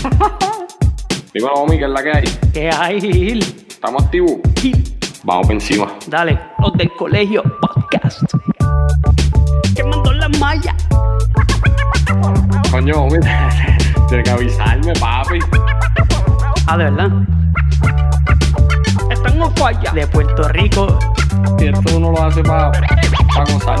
Dímelo, homie, ¿qué es la que hay? ¿Qué hay, Gil? ¿Estamos activos? Vamos por encima. Dale, los del colegio podcast. Quemando la malla. Coño, homie, tienes que avisarme, papi. Ah, de verdad. Están en falla. De Puerto Rico. Si esto uno lo hace para pa gozar.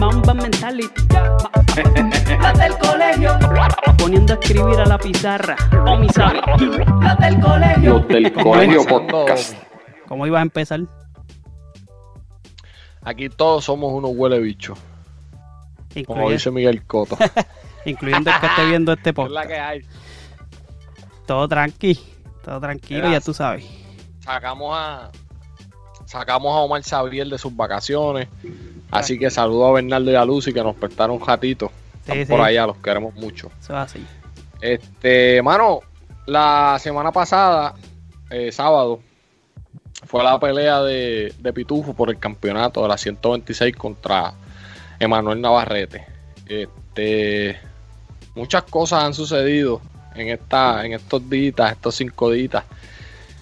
Ma- Mamba mentality. Las del colegio. Poniendo a escribir a la pizarra. O mi sabe. Las del colegio. Los del colegio podcast. ¿Cómo ibas a empezar? Aquí todos somos unos huele bichos, como dice Miguel Coto. incluyendo el que esté viendo este es la podcast. que hay. Todo tranqui. Todo tranquilo, Mira, ya tú sabes. Sacamos a sacamos a Omar Xavier de sus vacaciones. Así que saludo a Bernardo y a Lucy que nos prestaron un ratito. Están Sí, por allá, los queremos mucho. Eso es así. Este, mano, la semana pasada, eh, sábado, fue la pelea de, de Pitufo por el campeonato de la 126 contra Emanuel Navarrete. Este, muchas cosas han sucedido en esta, en estos días, estos cinco días.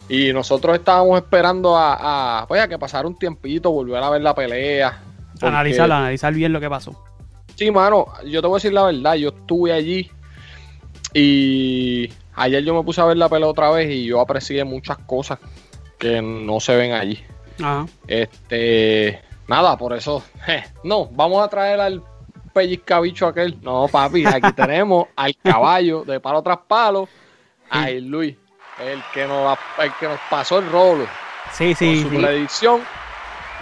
Y nosotros estábamos esperando a, a, pues, a que pasara un tiempito, volver a ver la pelea. Porque- Analizar, analizar bien lo que pasó. Sí, mano, yo te voy a decir la verdad, yo estuve allí y ayer yo me puse a ver la pelea otra vez y yo aprecié muchas cosas que no se ven allí. Ajá. Este, nada, por eso, je, no, vamos a traer al pellizcabicho aquel. No, papi, aquí tenemos al caballo de palo tras palo, a Luis, el que nos, el que nos pasó el rolo Sí, sí. con su sí. predicción.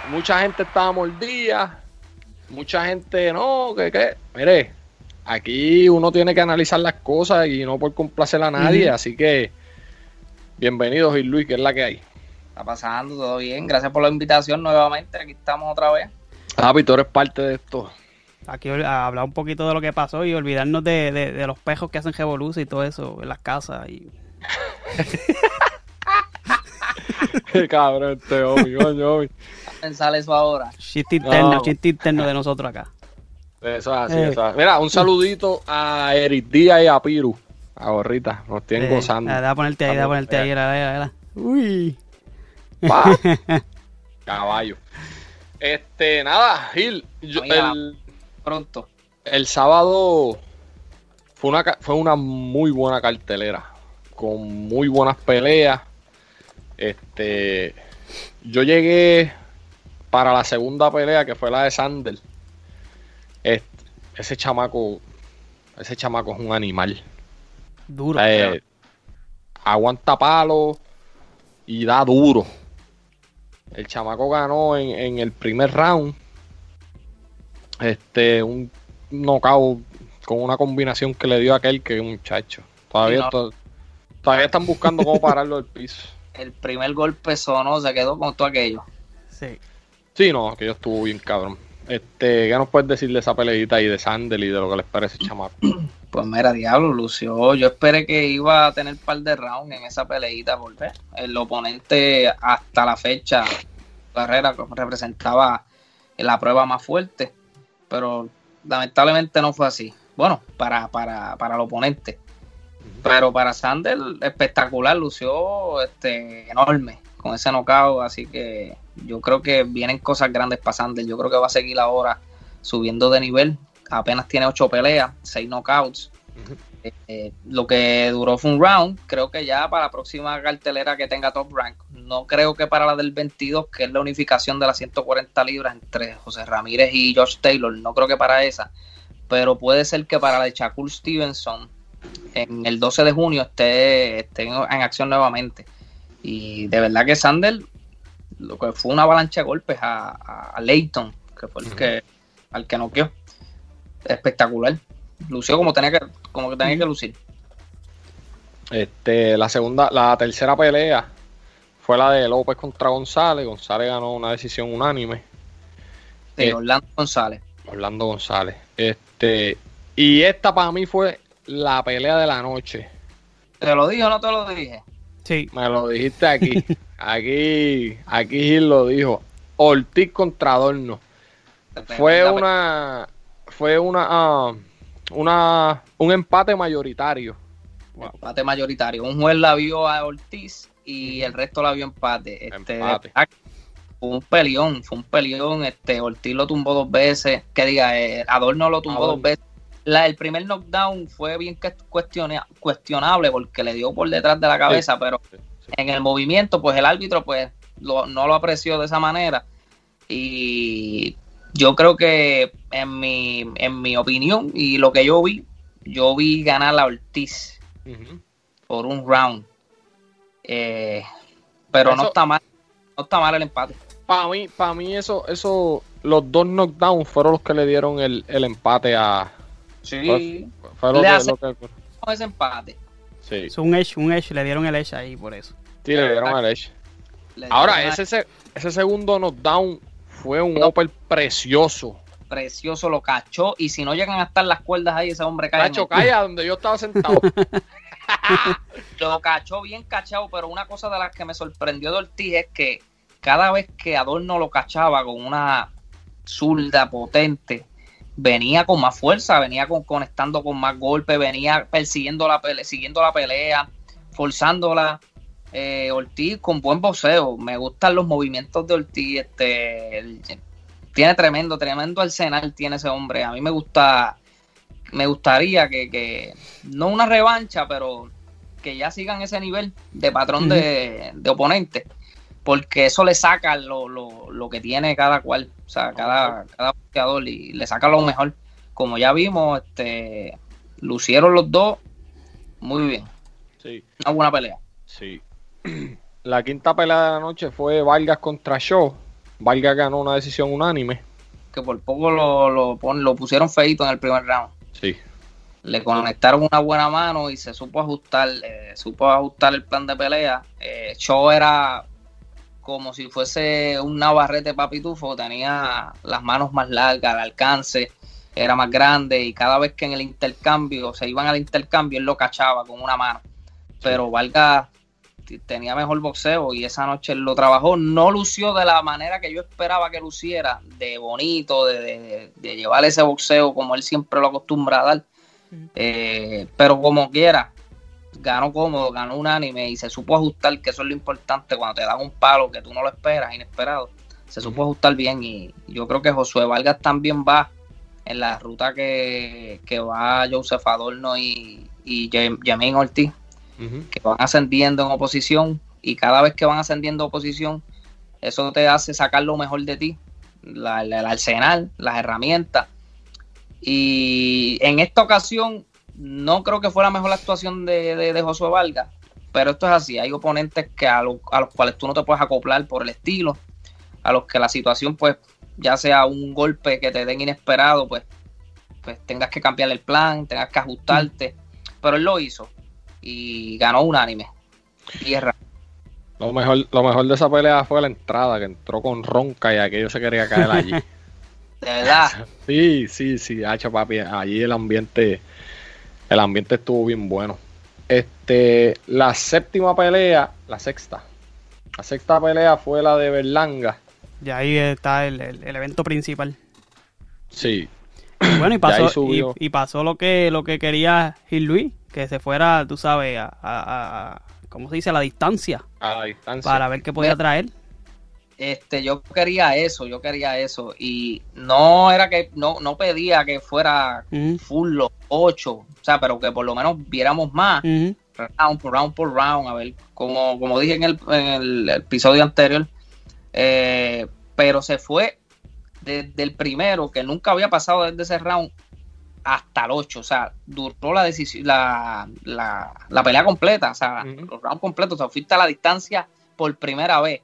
Mucha gente estaba mordida. Mucha gente no, que qué. Mire, aquí uno tiene que analizar las cosas y no por complacer a nadie. Así que, bienvenidos, Gil Luis, que es la que hay. Está pasando, todo bien. Gracias por la invitación nuevamente. Aquí estamos otra vez. Javi, tú eres parte de esto. Aquí a hablar un poquito de lo que pasó y olvidarnos de, de- de los pejos que hacen revolución y todo eso en las casas. Y... Qué cabrón este hombre, coño, hombre. Pensar eso ahora. Chiste interno, No. chiste interno de nosotros acá. Eso es así, Eh. eso es así. Mira, un saludito a Eric Díaz y a Piru. A Gorrita, nos tienen Eh, gozando. Déjame ponerte ahí, déjame ponerte ahí. era, era, era. Uy. Pa. Caballo. Este, nada, Gil. yo- Oiga. el, Pronto. el sábado fue una, fue una muy buena cartelera. Con muy buenas peleas. Este. Yo llegué para la segunda pelea, que fue la de Sander. Este, ese chamaco. Ese chamaco es un animal. Duro. Eh, aguanta palo y da duro. El chamaco ganó en, en el primer round. Este, un knockout con una combinación que le dio aquel que muchacho. Todavía, no. to- todavía están buscando cómo pararlo del piso. El primer golpe sonó, se quedó con todo aquello. Sí. Sí, no, que yo estuvo bien cabrón. Este, ¿qué nos puedes decir de esa peleita y de Sandel y de lo que les parece chamaco? Pues mira, diablo, lució. Yo esperé que iba a tener par de rounds en esa peleita porque el oponente hasta la fecha, carrera representaba la prueba más fuerte, pero lamentablemente no fue así. Bueno, para, para, para el oponente. Pero para Sander, espectacular, lució este, enorme con ese knockout, así que yo creo que vienen cosas grandes para Sander. Yo creo que va a seguir ahora subiendo de nivel. Apenas tiene ocho peleas, seis knockouts. Ujú. Eh, eh, lo que duró fue un round. Creo que ya para la próxima cartelera que tenga Top Rank, no creo que para la del 22, que es la unificación de las 140 libras entre José Ramírez y Josh Taylor, no creo que para esa, pero puede ser que para la de Shakur Stevenson en el 12 de junio esté, esté en, en acción nuevamente. Y de verdad que Sander lo que fue una avalancha de golpes a, a, Leighton, que fue el que, al que noqueó. Espectacular. Lució como tenía que, como que tenía que lucir. Este, la segunda, la tercera pelea fue la de López contra González. González ganó una decisión unánime. De Eh, Orlando González. Orlando González. Este, y esta para mí fue la pelea de la noche. ¿Te lo dije o no te lo dije? Sí. Me lo dijiste aquí. aquí, aquí Gil lo dijo. Ortiz contra Adorno. Fue una, fue una, ah, una, un empate mayoritario. empate mayoritario. Un juez la vio a Ortiz y el resto la vio empate. Este, Empate. Fue un peleón, fue un peleón. Este, Ortiz lo tumbó dos veces. Que diga, eh, Adorno lo tumbó Adorno. dos veces. La, el primer knockdown fue bien cuestionable porque le dio por detrás de la cabeza, pero en el movimiento, pues el árbitro pues lo- no lo apreció de esa manera. Y yo creo que en mi, en mi opinión y lo que yo vi, yo vi ganar a Ortiz por un round. Eh, pero no está mal, no está mal el empate. Para mí, para mí eso, eso, los dos knockdowns fueron los que le dieron el, el empate a. Sí, Fue lo Le que- hace- lo que- ese empate. sí, Es un edge, un edge, le dieron el edge ahí por eso. sí, le dieron el edge. Le Ahora, dieron ese, se- ese segundo knockdown fue un No. upper precioso. precioso, lo cachó. Y si no llegan a estar las cuerdas ahí, ese hombre cae. en Cacho, calla donde yo estaba sentado. lo cachó bien cachado, pero una cosa de las que me sorprendió de Ortiz es que cada vez que Adorno lo cachaba con una zurda potente, venía con más fuerza, venía con, conectando con más golpes, venía persiguiendo la pelea, siguiendo la pelea, forzándola. Eh, Ortiz con buen boxeo, me gustan los movimientos de Ortiz, este, el- tiene tremendo, tremendo arsenal tiene ese hombre. A mí me gusta, me gustaría que, que no una revancha, pero que ya sigan ese nivel de patrón de, de oponente, porque eso le saca lo, lo, lo que tiene cada cual, o sea, cada, cada boxeador y le saca lo mejor. Como ya vimos, este lucieron los dos muy bien, sí, una buena pelea. sí. La quinta pelea de la noche fue Vargas contra Shaw. Vargas ganó una decisión unánime. Que por poco lo, lo, pon- lo pusieron feito en el primer round. Sí, le conectaron una buena mano y se supo ajustar, eh, supo ajustar el plan de pelea. Eh, Shaw era como si fuese un navarrete papitufo, tenía las manos más largas, el alcance era más grande y cada vez que en el intercambio se iban al intercambio él lo cachaba con una mano. Pero Vargas t- tenía mejor boxeo y esa noche él lo trabajó. No lució de la manera que yo esperaba que luciera, de bonito, de, de- de llevar ese boxeo como él siempre lo acostumbra a dar. Eh, pero como quiera, ganó cómodo, ganó unánime y se supo ajustar, que eso es lo importante cuando te dan un palo que tú no lo esperas, inesperado. Se supo ajustar bien y yo creo que Josué Vargas también va en la ruta que, que va Joseph Adorno y, y Jam- Jermaine Ortiz, que van ascendiendo en oposición y cada vez que van ascendiendo en oposición, eso te hace sacar lo mejor de ti, la- la- el arsenal, las herramientas. Y en esta ocasión no creo que fue la mejor actuación de, de, de Josué Vargas, pero esto es así, hay oponentes que a, lo- a los cuales tú no te puedes acoplar por el estilo, a los que la situación pues ya sea un golpe que te den inesperado, pues, pues tengas que cambiar el plan, tengas que ajustarte, pero él lo hizo y ganó unánime. Tierra. Lo mejor, lo mejor de esa pelea fue la entrada, que entró con ronca y aquello se quería caer allí. De verdad, Sí, sí, sí, hacho papi, allí el ambiente, el ambiente estuvo bien bueno. Este, la séptima pelea, la sexta, la sexta pelea fue la de Berlanga. Y ahí está el, el- el evento principal. Sí, Y bueno, y pasó, y, pasó lo que lo que quería Gil Luis, que se fuera, tú sabes, a, a- a- ¿cómo se dice? A la distancia, a la distancia. para ver qué podía traer. Este, yo quería eso, yo quería eso. Y no era que, no, no pedía que fuera full los ocho, o sea, pero que por lo menos viéramos más. round por round por round, a ver, como, como dije en el, en el episodio anterior, eh, pero se fue desde el primero, que nunca había pasado desde ese round, hasta el 8. O sea, duró la decisión, la, la, la pelea completa, o sea, los rounds completos. O sea, fuiste a la distancia por primera vez.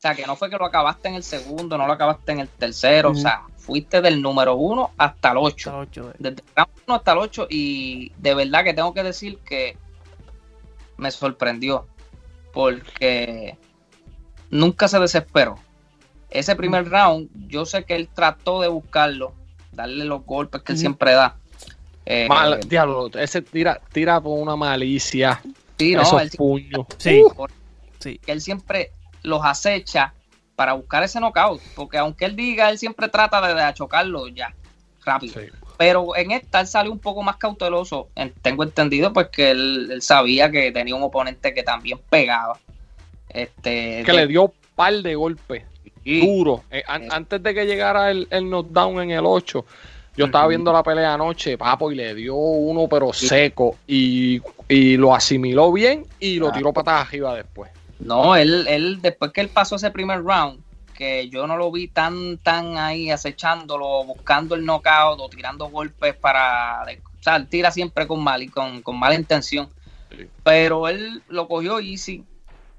O sea, que no fue que lo acabaste en el segundo, no lo acabaste en el tercero. O sea, fuiste del número 1 hasta el 8 Hasta ocho, eh. desde el round 1 hasta el 8 y de verdad que tengo que decir que me sorprendió porque nunca se desesperó. Ese primer round, yo sé que él trató de buscarlo, darle los golpes que él siempre da. Eh, Mal- diablo, ese tira, tira por una malicia. sí, no, esos él, puños. Sí, Uh, sí. que él siempre los acecha para buscar ese knockout, porque aunque él diga, él siempre trata de, de achocarlo ya, rápido. sí. Pero en esta él salió un poco más cauteloso. En- Tengo entendido pues que él, él sabía que tenía un oponente que también pegaba. Este, Que de- le dio un par de golpes y- duro. Eh, an- antes de que llegara el, el knockdown en el 8, yo estaba viendo la pelea anoche, papo, y le dio uno pero seco y, y lo asimiló bien y lo Ah. tiró patas arriba después. No, él, él, después que él pasó ese primer round, que yo no lo vi tan, tan ahí acechándolo, buscando el knockout o tirando golpes para. o sea, él tira siempre con mal con, con mala intención. Sí. Pero él lo cogió easy.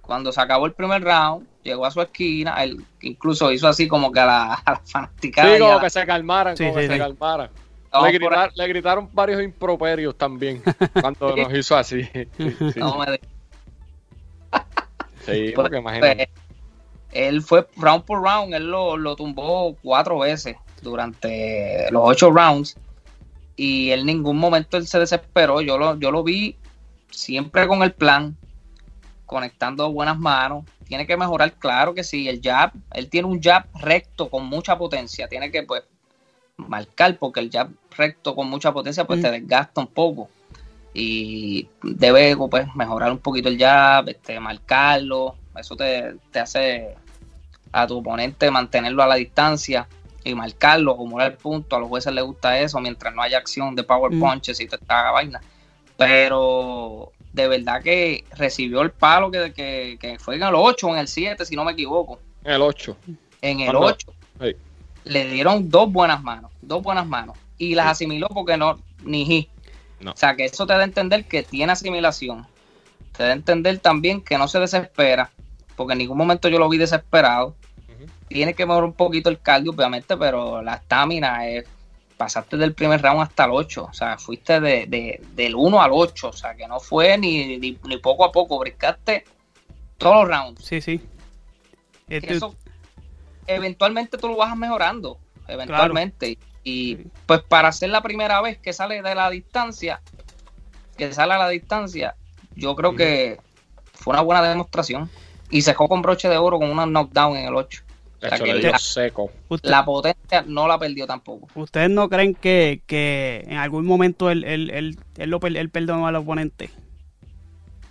Cuando se acabó el primer round, llegó a su esquina, él incluso hizo así como que a la, a la fanaticada. Sí, y a como la- que se calmaran, Sí, como sí, que se calmaran. Le, gritar- le gritaron varios improperios también cuando nos hizo así. Sí, sí. No me Sí, porque imagínate. él fue round por round, él lo, lo tumbó cuatro veces durante los ocho rounds y en ningún momento él se desesperó. Yo lo, yo lo vi siempre con el plan, conectando buenas manos. Tiene que mejorar, claro que sí. El jab, él tiene un jab recto con mucha potencia. Tiene que pues marcar porque el jab recto con mucha potencia pues Mm. te desgasta un poco y debe pues mejorar un poquito el jab, este, marcarlo, eso te, te hace a tu oponente mantenerlo a la distancia y marcarlo, acumular puntos, a los jueces les gusta eso mientras no haya acción de power Mm. punches y te haga vaina, pero de verdad que recibió el palo que, que, que fue en el 8 o en el 7 si no me equivoco, El 8. en el ¿Cuándo? 8 Sí. le dieron dos buenas manos, dos buenas manos y las asimiló porque no, ni hi. No. O sea, que eso te da a entender que tiene asimilación. Te da a entender también que no se desespera, porque en ningún momento yo lo vi desesperado. Tiene que mejorar un poquito el cardio, obviamente, pero la estamina es. Pasaste del primer round hasta el 8, o sea, fuiste de, de- del 1 al 8, o sea, que no fue ni, ni, ni poco a poco, brincaste todos los rounds. Sí, sí. Este- eso eventualmente tú lo vas mejorando, eventualmente. Y pues para hacer la primera vez que sale de la distancia, que sale a la distancia, yo creo que fue una buena demostración. Y se con broche de oro con una knockdown en el 8. De O sea, hecho, que le dio la- seco. La potencia no la perdió tampoco. ¿Ustedes no creen que, que en algún momento él, él, él, él lo per- él perdonó al oponente?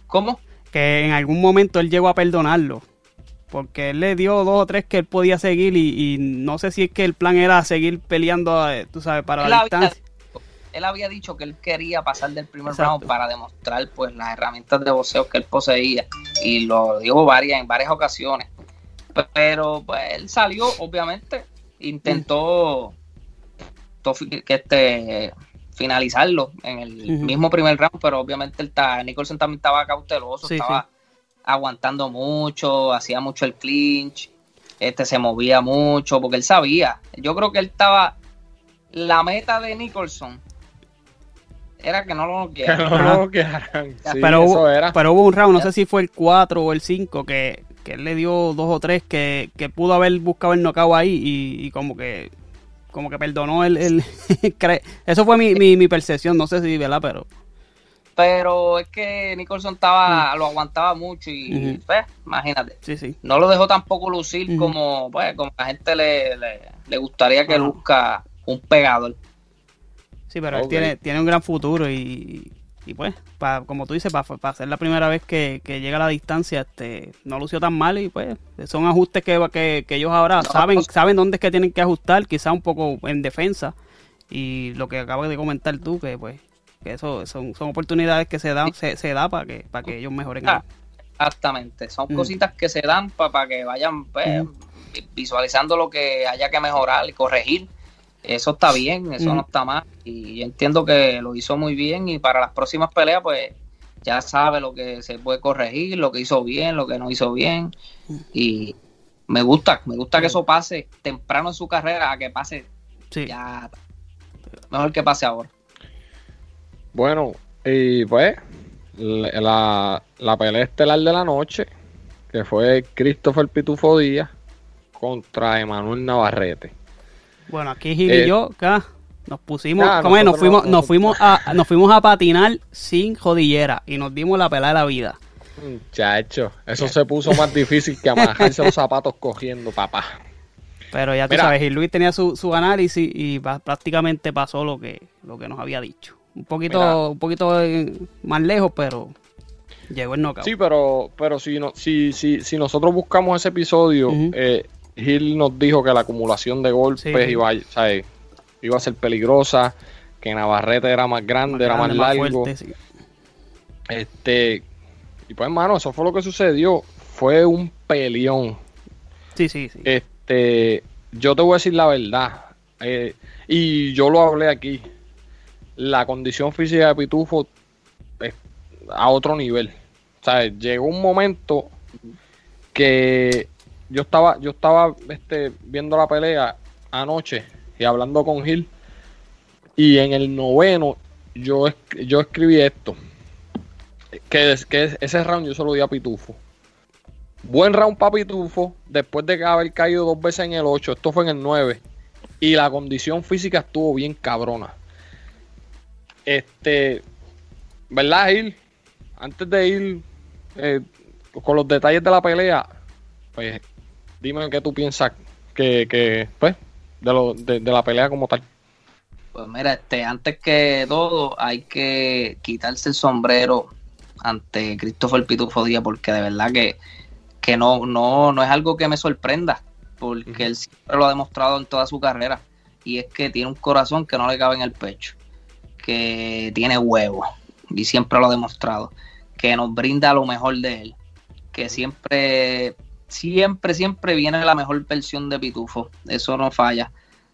¿Cómo? Que en algún momento él llegó a perdonarlo. Porque él le dio dos o tres que él podía seguir y, y no sé si es que el plan era seguir peleando, eh, tú sabes, para Él la había, distancia. él había dicho que él quería pasar del primer Exacto. round para demostrar pues las herramientas de boxeo que él poseía y lo dijo varias en varias ocasiones. Pero pues él salió, obviamente, intentó que este finalizarlo en el mismo primer round, pero obviamente está, Nicholson también estaba cauteloso, Sí, estaba aguantando mucho, hacía mucho el clinch, este se movía mucho, porque él sabía. Yo creo que él estaba. La meta de Nicholson era que no lo no. Sí, pero, eso hubo, era. pero hubo un round, no sé si fue el 4 o el 5, que, que él le dio dos o tres que, que pudo haber buscado el knockout ahí y, y como que como que perdonó el... el Eso fue mi, mi, mi percepción, no sé si, ¿verdad? Pero... Pero es que Nicholson estaba, lo aguantaba mucho y, Mm. Pues, imagínate. Sí, sí. No lo dejó tampoco lucir como, pues, como la gente le, le, le gustaría que luzca un pegador. Sí, pero él tiene, tiene un gran futuro y, y pues, pa- como tú dices, para ser la primera vez que, que llega a la distancia, este, no lució tan mal y pues son ajustes que, que, que ellos ahora No, saben pues- saben dónde es que tienen que ajustar, quizá un poco en defensa y lo que acabas de comentar tú, que pues que eso son, son oportunidades que se dan se, se da para que para que ellos mejoren. Ah, Exactamente, son Mm. cositas que se dan para que vayan pues, vi- visualizando lo que haya que mejorar y corregir eso está bien, eso Mm. no está mal. Y yo entiendo que lo hizo muy bien y para las próximas peleas, pues ya sabe lo que se puede corregir, lo que hizo bien, lo que no hizo bien. Y me gusta, me gusta que eso pase temprano en su carrera, a que pase Sí. ya. Mejor que pase ahora. Bueno, y pues la, la, pelea estelar de la noche, que fue Christopher Pitufo Díaz contra Emanuel Navarrete. Bueno, aquí Gil Eh, y yo, acá, nos pusimos, nah, ¿cómo es? nos fuimos, no- nos fuimos a, nos fuimos a patinar sin jodillera y nos dimos la pelada de la vida. Muchacho, eso se puso más difícil que amajarse los zapatos cogiendo, papá. Pero ya tú Mira. sabes, Gil Luis tenía su, su análisis y prácticamente pasó lo que, lo que nos había dicho. Un poquito, Mira. un poquito eh, más lejos, pero llegó el knockout. Sí, pero, pero si, no, si, si, si nosotros buscamos ese episodio, eh, Gil nos dijo que la acumulación de golpes Sí. iba, a- ¿sabes? iba a ser peligrosa, que Navarrete era más grande, era más largo. fuerte, sí. Este, y pues, hermano, eso fue lo que sucedió. Fue un peleón. Sí, sí, sí. Este, yo te voy a decir la verdad. eh, y yo lo hablé aquí. La condición física de Pitufo es a otro nivel. O sea, llegó un momento que yo estaba, yo estaba este, viendo la pelea anoche y hablando con Gil. Y en el noveno yo, yo escribí esto. Que, que ese round yo se lo di a Pitufo. Buen round para Pitufo, después de haber caído dos veces en el 8, esto fue en el 9. Y la condición física estuvo bien cabrona. Este, ¿verdad, Gil? Antes de ir eh, con los detalles de la pelea, pues dime qué tú piensas que, que pues, de, lo, de, de la pelea como tal. Pues mira, este, antes que todo, hay que quitarse el sombrero ante Christopher Pitufo Díaz, porque de verdad que, que no, no, no es algo que me sorprenda, porque él siempre lo ha demostrado en toda su carrera, y es que tiene un corazón que no le cabe en el pecho, que tiene huevo, y siempre lo ha demostrado, que nos brinda lo mejor de él, que siempre, siempre, siempre viene la mejor versión de Pitufo, eso no falla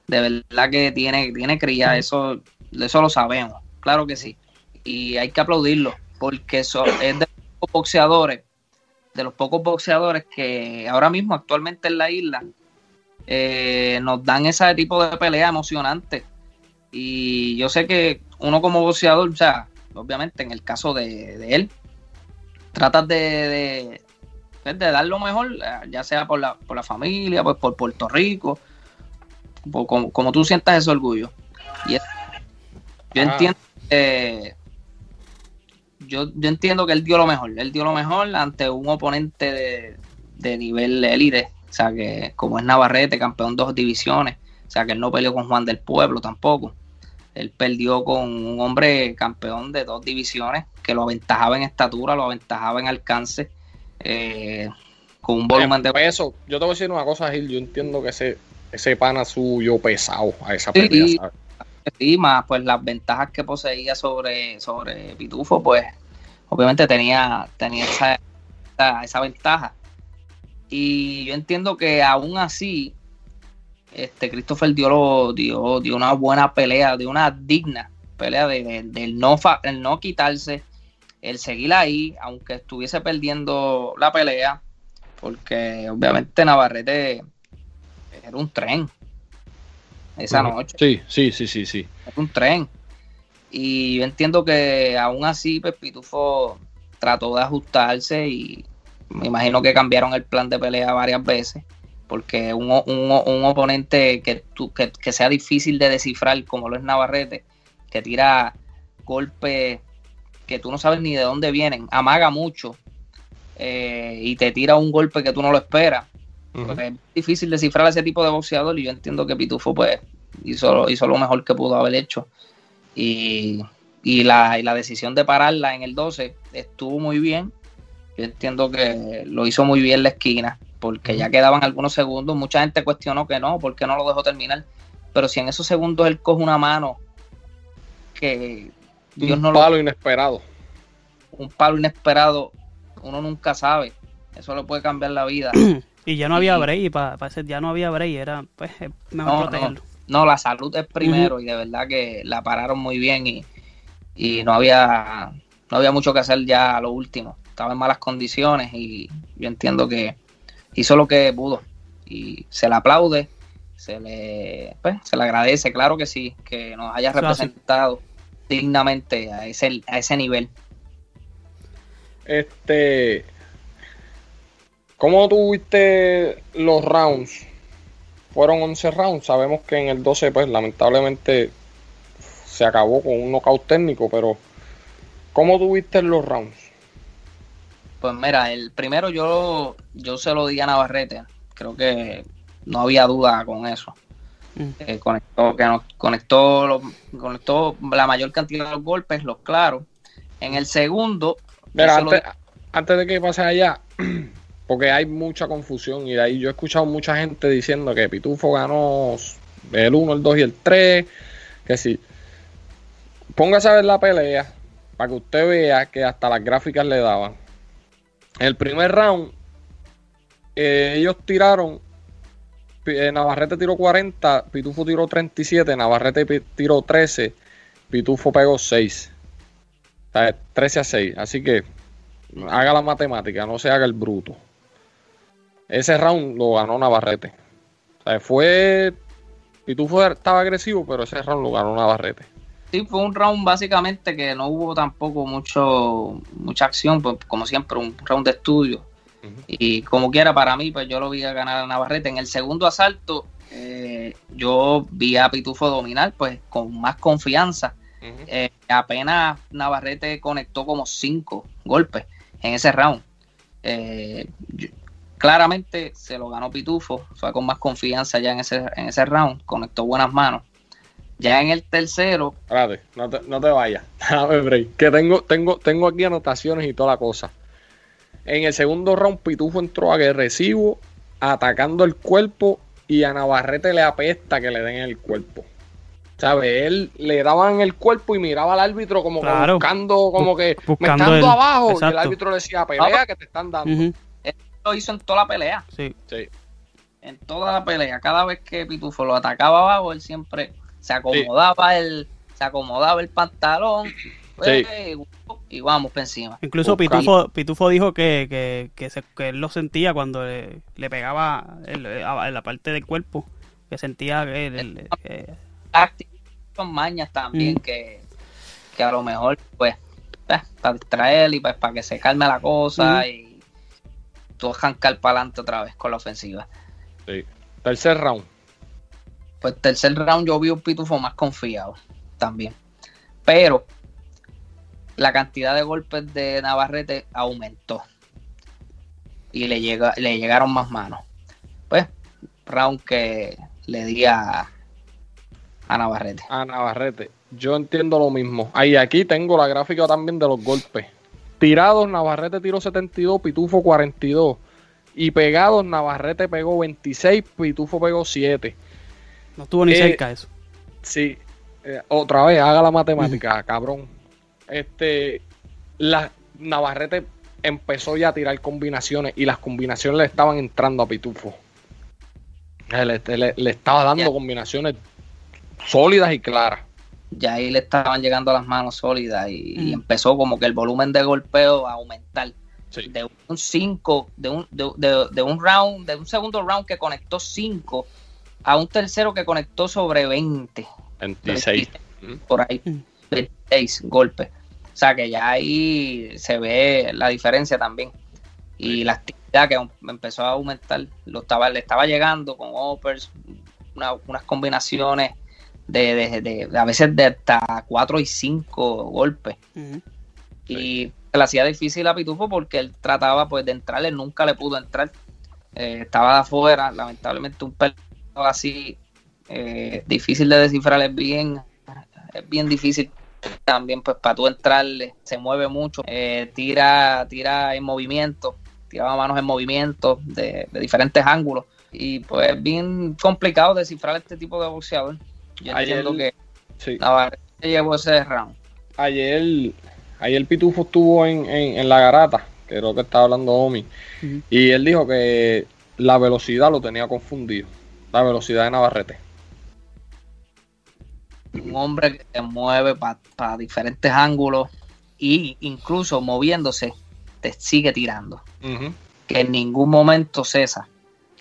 de verdad que tiene, tiene cría, eso, eso lo sabemos, claro que sí. Y hay que aplaudirlo, porque eso es de los pocos boxeadores, de los pocos boxeadores que ahora mismo actualmente en la isla eh, nos dan ese tipo de pelea emocionante. Y yo sé que uno como boxeador, o sea, obviamente en el caso de, de él, tratas de, de, pues, de dar lo mejor, eh, ya sea por la, por la familia, pues por Puerto Rico, por- como, como tú sientas ese orgullo. Y es- yo Ah. entiendo que yo, yo entiendo que él dio lo mejor, él dio lo mejor ante un oponente de, de nivel élite, o sea que como es Navarrete, campeón de dos divisiones, o sea que él no peleó con Juan del Pueblo tampoco. Él perdió con un hombre campeón de dos divisiones que lo aventajaba en estatura, lo aventajaba en alcance, eh, con un volumen de peso, yo te voy a decir una cosa, Gil, yo entiendo que ese, ese pana suyo pesado a esa Sí. pelea, ¿sabes? Sí, más pues las ventajas que poseía sobre, sobre Pitufo, pues obviamente tenía, tenía esa, esa, esa ventaja. Y yo entiendo que aún así, este Christopher dio, lo, dio, dio una buena pelea, dio una digna pelea de, no, fa- el no quitarse, el seguir ahí, aunque estuviese perdiendo la pelea, porque obviamente Navarrete era un tren esa noche Sí, sí, sí, sí, sí. es un tren. Y yo entiendo que aún así pues, Pitufo trató de ajustarse y me imagino que cambiaron el plan de pelea varias veces porque un, un un oponente que, que, que sea difícil de descifrar como lo es Navarrete, que tira golpes que tú no sabes ni de dónde vienen, amaga mucho eh, y te tira un golpe que tú no lo esperas. Ujú. Pues es difícil descifrar a ese tipo de boxeador y yo entiendo que Pitufo pues hizo, hizo lo mejor que pudo haber hecho. Y, y la, y la decisión de pararla en el 12 estuvo muy bien. Yo entiendo que lo hizo muy bien la esquina, porque ya quedaban algunos segundos. Mucha gente cuestionó que no, porque no lo dejó terminar. Pero si en esos segundos él coge una mano que Dios un no lo palo inesperado. un palo inesperado, uno nunca sabe. Eso le puede cambiar la vida. Y ya no había Y- break, para, ya no había break, era pues es mejor No, protegerlo. no, la salud es primero y de verdad que la pararon muy bien y, y no había no había mucho que hacer ya a lo último. Estaba en malas condiciones y yo entiendo que hizo lo que pudo y se le aplaude, se le, pues, se le agradece, claro que sí, que nos haya representado dignamente a ese, a ese nivel. Este, ¿cómo tuviste los rounds? Fueron 11 rounds, sabemos que en el 12 pues lamentablemente se acabó con un knockout técnico, pero ¿cómo tuviste los rounds? Pues mira, el primero yo, yo se lo di a Navarrete, creo que no había duda con eso. Mm. Eh, conectó, que nos conectó, conectó la mayor cantidad de los golpes, los claros. En el segundo. Mira, antes, de que pase allá, porque hay mucha confusión y de ahí yo he escuchado mucha gente diciendo que Pitufo ganó el 1, el 2 y el 3. Que sí. Póngase a ver la pelea para que usted vea que hasta las gráficas le daban. El primer round, eh, ellos tiraron eh, Navarrete tiró 40, Pitufo tiró 37, Navarrete tiró 13, Pitufo pegó 6. O sea, 13 a 6. Así que haga la matemática, no se haga el bruto. Ese round lo ganó Navarrete. Fue. Pitufo estaba agresivo, pero ese round lo ganó Navarrete. Sí, fue un round básicamente que no hubo tampoco mucho mucha acción, pues, como siempre, un round de estudio y como quiera, para mí, pues yo lo vi a ganar a Navarrete. En el segundo asalto, eh, yo vi a Pitufo dominar, pues con más confianza. Eh, apenas Navarrete conectó como cinco golpes en ese round. Eh, claramente se lo ganó Pitufo, fue con más confianza ya en ese, en ese round, conectó buenas manos. Ya en el tercero. Espérate, no te, no te vayas. Que tengo, tengo, tengo aquí anotaciones y toda la cosa. En el segundo round, Pitufo entró agresivo, atacando el cuerpo y a Navarrete le apesta que le den el cuerpo. ¿Sabes? Él le daban el cuerpo y miraba al árbitro como buscando, como que buscando me abajo. Y el árbitro le decía, pelea que te están dando. Él lo hizo en toda la pelea. Sí. sí. En toda la pelea. Cada vez que Pitufo lo atacaba abajo, él siempre se acomodaba el, se acomodaba el pantalón y vamos por encima. Incluso Pitufo, Pitufo, dijo que, que, se, que, él lo sentía cuando le, pegaba en la parte del cuerpo, que sentía que... Son mañas también mm. que, a lo mejor pues eh, para distraer y pues para que se calme la cosa mm. y tú arrancar para adelante otra vez con la ofensiva. Sí. Tercer round. Pues tercer round yo vi un pitufo más confiado también. Pero la cantidad de golpes de Navarrete aumentó y le, llega, le llegaron más manos. Pues, round que le di a, Navarrete. A Navarrete. Yo entiendo lo mismo. Ahí aquí tengo la gráfica también de los golpes. Tirados, Navarrete tiró 72, Pitufo 42. Y pegados, Navarrete pegó 26, Pitufo pegó 7. No estuvo ni eh, cerca eso. Sí. Eh, otra vez, haga la matemática, cabrón este, la Navarrete empezó ya a tirar combinaciones y las combinaciones le estaban entrando a Pitufo. Le, le, estaba dando combinaciones sólidas y claras. Ya ahí le estaban llegando las manos sólidas y, mm. empezó como que el volumen de golpeo a aumentar. De un 5, de un, de, un round, de un segundo round que conectó 5 a un tercero que conectó sobre 20. 26. por ahí. 26 mm. golpes. O sea que ya ahí se ve la diferencia también. Y la actividad que empezó a aumentar, lo estaba, le estaba llegando con offers, unas combinaciones de, a veces de hasta 4 y 5 golpes. Y se le hacía difícil a Pitufo porque él trataba pues de entrarle, nunca le pudo entrar. Eh, estaba afuera, lamentablemente un pelo así eh, difícil de descifrar es bien, es bien difícil también pues para tú entrarle, se mueve mucho, eh, tira, tira en movimiento, tiraba manos en movimiento de, diferentes ángulos y pues es bien complicado descifrar este tipo de boxeador. Yo ayer, entiendo que sí. llevó ese round. Ayer, ayer Pitufo estuvo en, la garata, que creo que estaba hablando Omi, y él dijo que la velocidad lo tenía confundido, la velocidad de Navarrete. un hombre que se mueve para diferentes ángulos y incluso moviéndose te sigue tirando. Que en ningún momento cesa.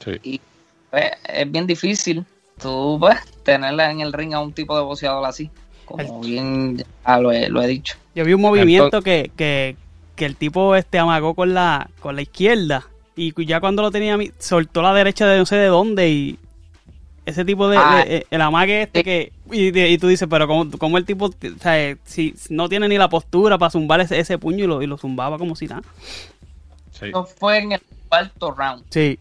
Sí. Y pues, es bien difícil tú pues, tenerla en el ring a un tipo de boxeador así. Como bien ya lo he, lo he dicho. Yo vi un movimiento que, que, que el tipo este amagó con la, con la izquierda y ya cuando lo tenía soltó la derecha de no sé de dónde y ese tipo de, Ah. de- eh, el amague este que y, de- y tú dices pero como, como el tipo o sea, eh, si no tiene ni la postura para zumbar ese, ese puño y lo, y lo zumbaba como si nada Sí. Eso fue en el cuarto round. sí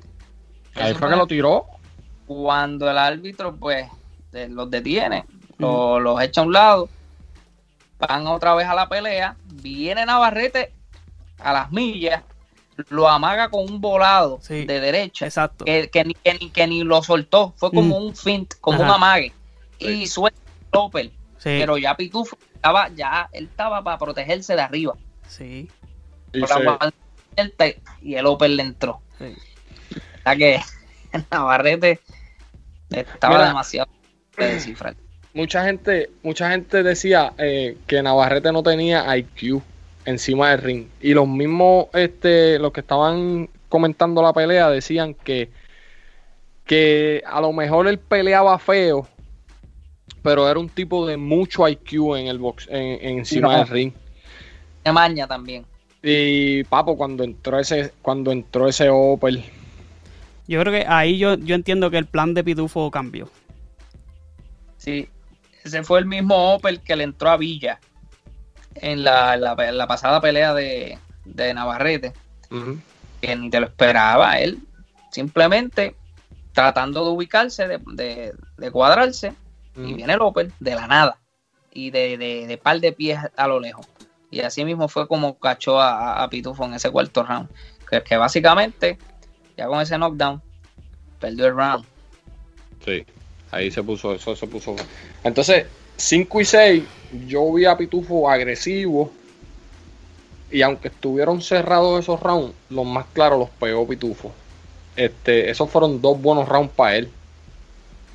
Ahí fue que lo tiró. Cuando el árbitro pues de- los detiene, lo- los echa a un lado, van otra vez a la pelea, viene Navarrete a las millas, lo amaga con un volado Sí. de derecha. exacto que, que ni, que, ni, que ni lo soltó, fue como Mm. un fint, como Ajá. un amague. Y suelta el Opel, sí pero ya Pitufo estaba, ya, él estaba para protegerse de arriba. sí Y se- la y el Opel le entró. sí O sea que Navarrete estaba Mira. demasiado de descifrar. mucha gente, mucha gente decía eh, que Navarrete no tenía IQ encima del ring. Y los mismos, este, los que estaban comentando la pelea decían que, que a lo mejor él peleaba feo, pero era un tipo de mucho IQ en el box, en, en encima No. del ring. De maña también. Y papo, cuando entró ese, cuando entró ese Opel, yo creo que ahí yo, yo entiendo que el plan de Pitufo cambió Sí, ese fue el mismo Opel que le entró a Villa en la, la- la pasada pelea de, de Navarrete. ujú, que ni te lo esperaba él simplemente tratando de ubicarse de, de- de cuadrarse y viene López de la nada y de, de, de par de pies a lo lejos y así mismo fue como cachó a, a Pitufo en ese cuarto round que, que básicamente ya con ese knockdown perdió el round Sí, ahí se puso eso, se puso. Entonces, 5 y 6, yo vi a Pitufo agresivo. Y aunque estuvieron cerrados esos rounds, los más claros los pegó Pitufo. Este, esos fueron dos buenos rounds para él.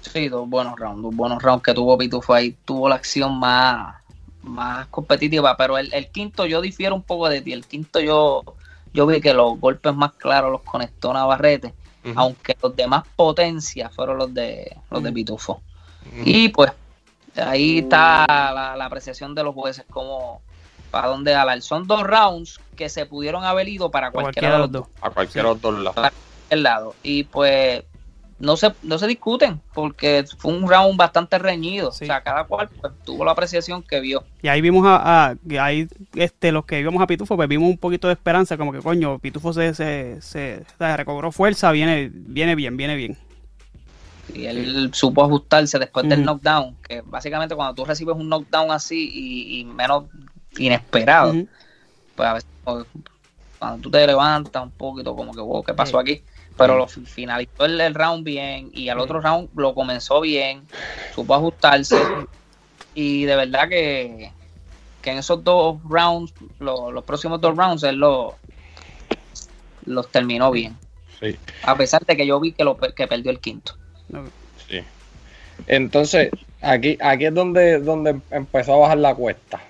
sí dos buenos rounds dos buenos rounds que tuvo Pitufo ahí tuvo la acción más más competitiva pero el, el quinto yo difiero un poco de ti el quinto yo yo vi que los golpes más claros los conectó Navarrete aunque los demás potencias fueron los de los de Pitufo. Y pues ahí está la, la apreciación de los jueces como para dónde alar. Son dos rounds que se pudieron haber ido para cualquiera, cualquiera de los dos A cualquiera de los dos lados. lados. Y pues no se, no se discuten porque fue un round bastante reñido. Sí. O sea, cada cual pues, tuvo la apreciación que vio. Y ahí vimos a, a- ahí este los que vimos a Pitufo, pues vimos un poquito de esperanza, como que coño, Pitufo se, se, se, o sea, recobró fuerza, viene, viene bien, viene bien. Y él supo ajustarse después del Ujú. knockdown, que básicamente cuando tú recibes un knockdown así y, y menos inesperado, Ujú. pues a veces que cuando tú te levantas un poquito como que wow, ¿qué pasó aquí? Pero lo fi- finalizó el, el round bien y al Sí. otro round lo comenzó bien, supo ajustarse y de verdad que, que en esos dos rounds, lo- los próximos dos rounds, él lo- los terminó bien. Sí, A pesar de que yo vi que, lo, que perdió el quinto. Sí. Entonces, aquí, aquí es donde, donde empezó a bajar la cuesta.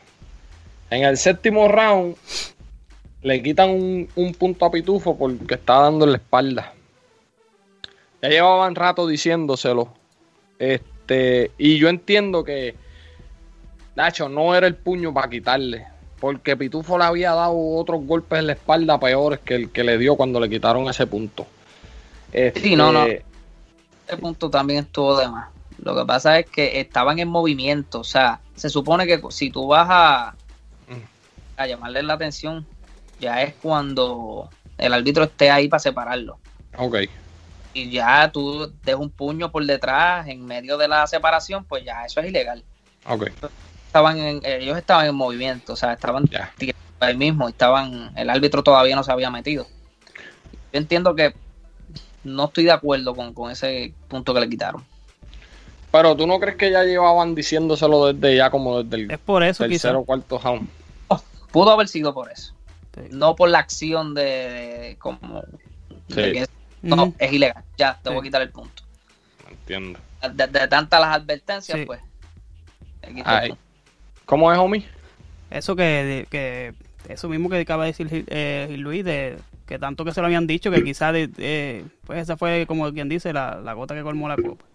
En el séptimo round, le quitan un, un punto a Pitufo porque estaba dando en la espalda. Ya llevaban rato diciéndoselo. Este, y yo entiendo que Nacho no era el puño para quitarle. Porque Pitufo le había dado otros golpes en la espalda peores que el que le dio cuando le quitaron ese punto. Este, Sí, no, no. Ese punto también estuvo de más. Lo que pasa es que estaban en movimiento. O sea, se supone que si tú vas a, a llamarle la atención, ya es cuando el árbitro esté ahí para separarlo. Ok. Y ya tú dejas un puño por detrás en medio de la separación, pues ya eso es ilegal. Ok. Estaban en- ellos estaban en movimiento, o sea, estaban tirando ahí mismo, estaban, el árbitro todavía no se había metido. Yo entiendo que no estoy de acuerdo con, con ese punto que le quitaron. Pero tú no crees que ya llevaban diciéndoselo desde ya como desde el Es por eso quizás. tercero o cuarto round. Pudo haber sido por eso. Sí. No por la acción de, de- como de Sí. que no, es ilegal. Ya, te voy a Sí. quitar el punto. Entiendo. De, de tantas las advertencias, Sí. pues Ay, ¿Cómo es, homie? Eso que, que eso mismo que acaba de decir eh, Luis, de que tanto que se lo habían dicho, que quizás, eh, pues esa fue, como quien dice, la, la gota que colmó la copa.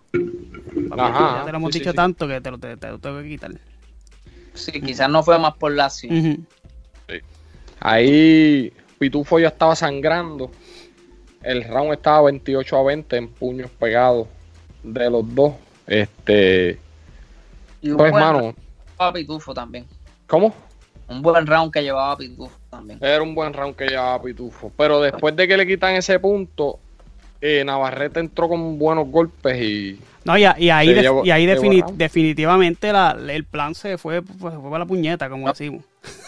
Ajá, ya te lo hemos sí, dicho sí, sí. tanto que te lo, te, te lo tengo que quitar. Sí, quizás no fue más por la. Ujú. Ahí Pitufo ya estaba sangrando. El round estaba 28 a 20 en puños pegados de los dos. Este, Y un pues mano, Pitufo también. ¿cómo? Un buen round que llevaba Pitufo también. Era un buen round que llevaba Pitufo. Pero después de que le quitan ese punto, eh, Navarrete entró con buenos golpes y No, y, y ahí, llevó- y ahí definitivamente la, el plan se fue, fue, fue para la puñeta, como decimos.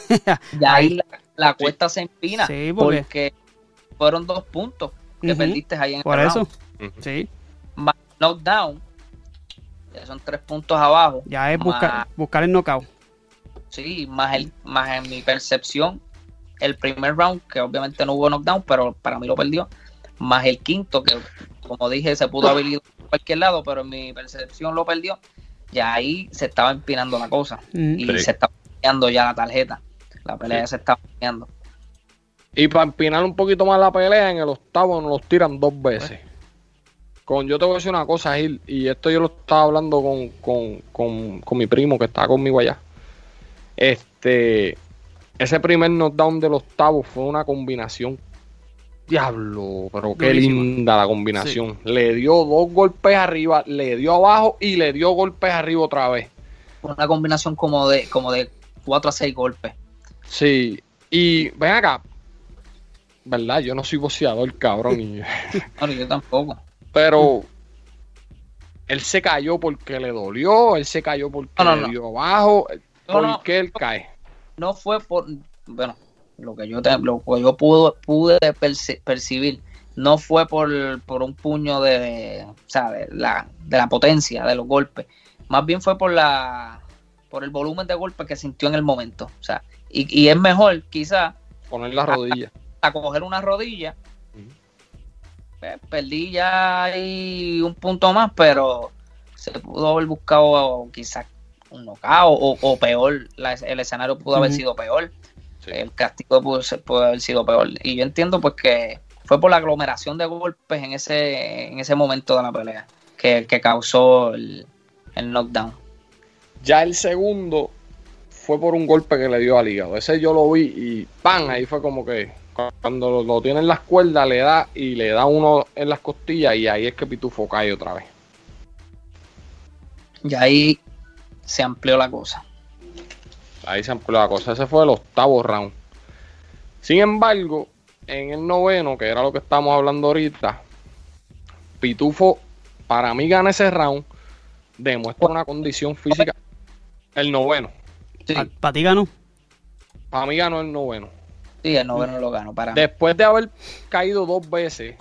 Ya ahí la, la cuesta se empina. Sí, porque- porque fueron dos puntos que perdiste ahí en Por el eso, round. Ujú. sí, Más knockdown, ya son tres puntos abajo. ya es más- buscar, buscar el knockout. Sí, más, el, más en mi percepción, el primer round, que obviamente no hubo knockdown, pero para mí lo perdió, más el quinto, que como dije, se pudo haber ido a cualquier lado, pero en mi percepción lo perdió, ya ahí se estaba empinando la cosa Ujú. y Sí. se estaba empinando ya la tarjeta. La pelea Sí. se estaba empinando. Y para empinar un poquito más la pelea, en el octavo nos los tiran dos veces. Con, yo te voy a decir una cosa, Gil, y esto yo lo estaba hablando con, con, con, con mi primo que estaba conmigo allá. Este, ese primer knockdown del octavo fue una combinación. Diablo, pero qué linda la combinación. Le dio dos golpes arriba, le dio abajo y le dio golpes arriba otra vez. Fue Una combinación como de, como de 4 a 6 golpes. Sí, y ven acá, ¿verdad? Yo no soy boxeador, cabrón. y- yo tampoco. Pero él se cayó porque le dolió, él se cayó porque No, no, le no. dio abajo. No, ¿Por no. qué él cae? no fue por bueno lo que yo te- lo que yo pude, pude perci- percibir no fue por, por un puño de, o sea, de la, de la potencia de los golpes más bien fue por la por el volumen de golpes que sintió en el momento o sea y, y es mejor quizás Poner la rodilla. a coger una rodilla pues, perdí ya ahí un punto más pero se pudo haber buscado quizás un knockout o, o peor la- el escenario pudo haber sido peor Sí. el castigo pudo haber sido peor. Y yo entiendo pues que fue por la aglomeración de golpes en ese, en ese momento de la pelea que, que causó el, el knockdown. Ya el segundo fue por un golpe que le dio al hígado. Ese yo lo vi y ¡pam! Ahí fue como que cuando lo, lo tiene en las cuerdas le da y le da uno en las costillas y ahí es que Pitufo cae otra vez. Y ahí se amplió la cosa. Ahí se amplió la cosa. Ese fue el octavo round. Sin embargo, en el noveno, que era lo que estamos hablando ahorita, Pitufo, para mí gana ese round, demuestra una condición física. El noveno. Sí, Para ti ganó. Para mí ganó el noveno. sí el noveno lo ganó para mí. Después de haber caído dos veces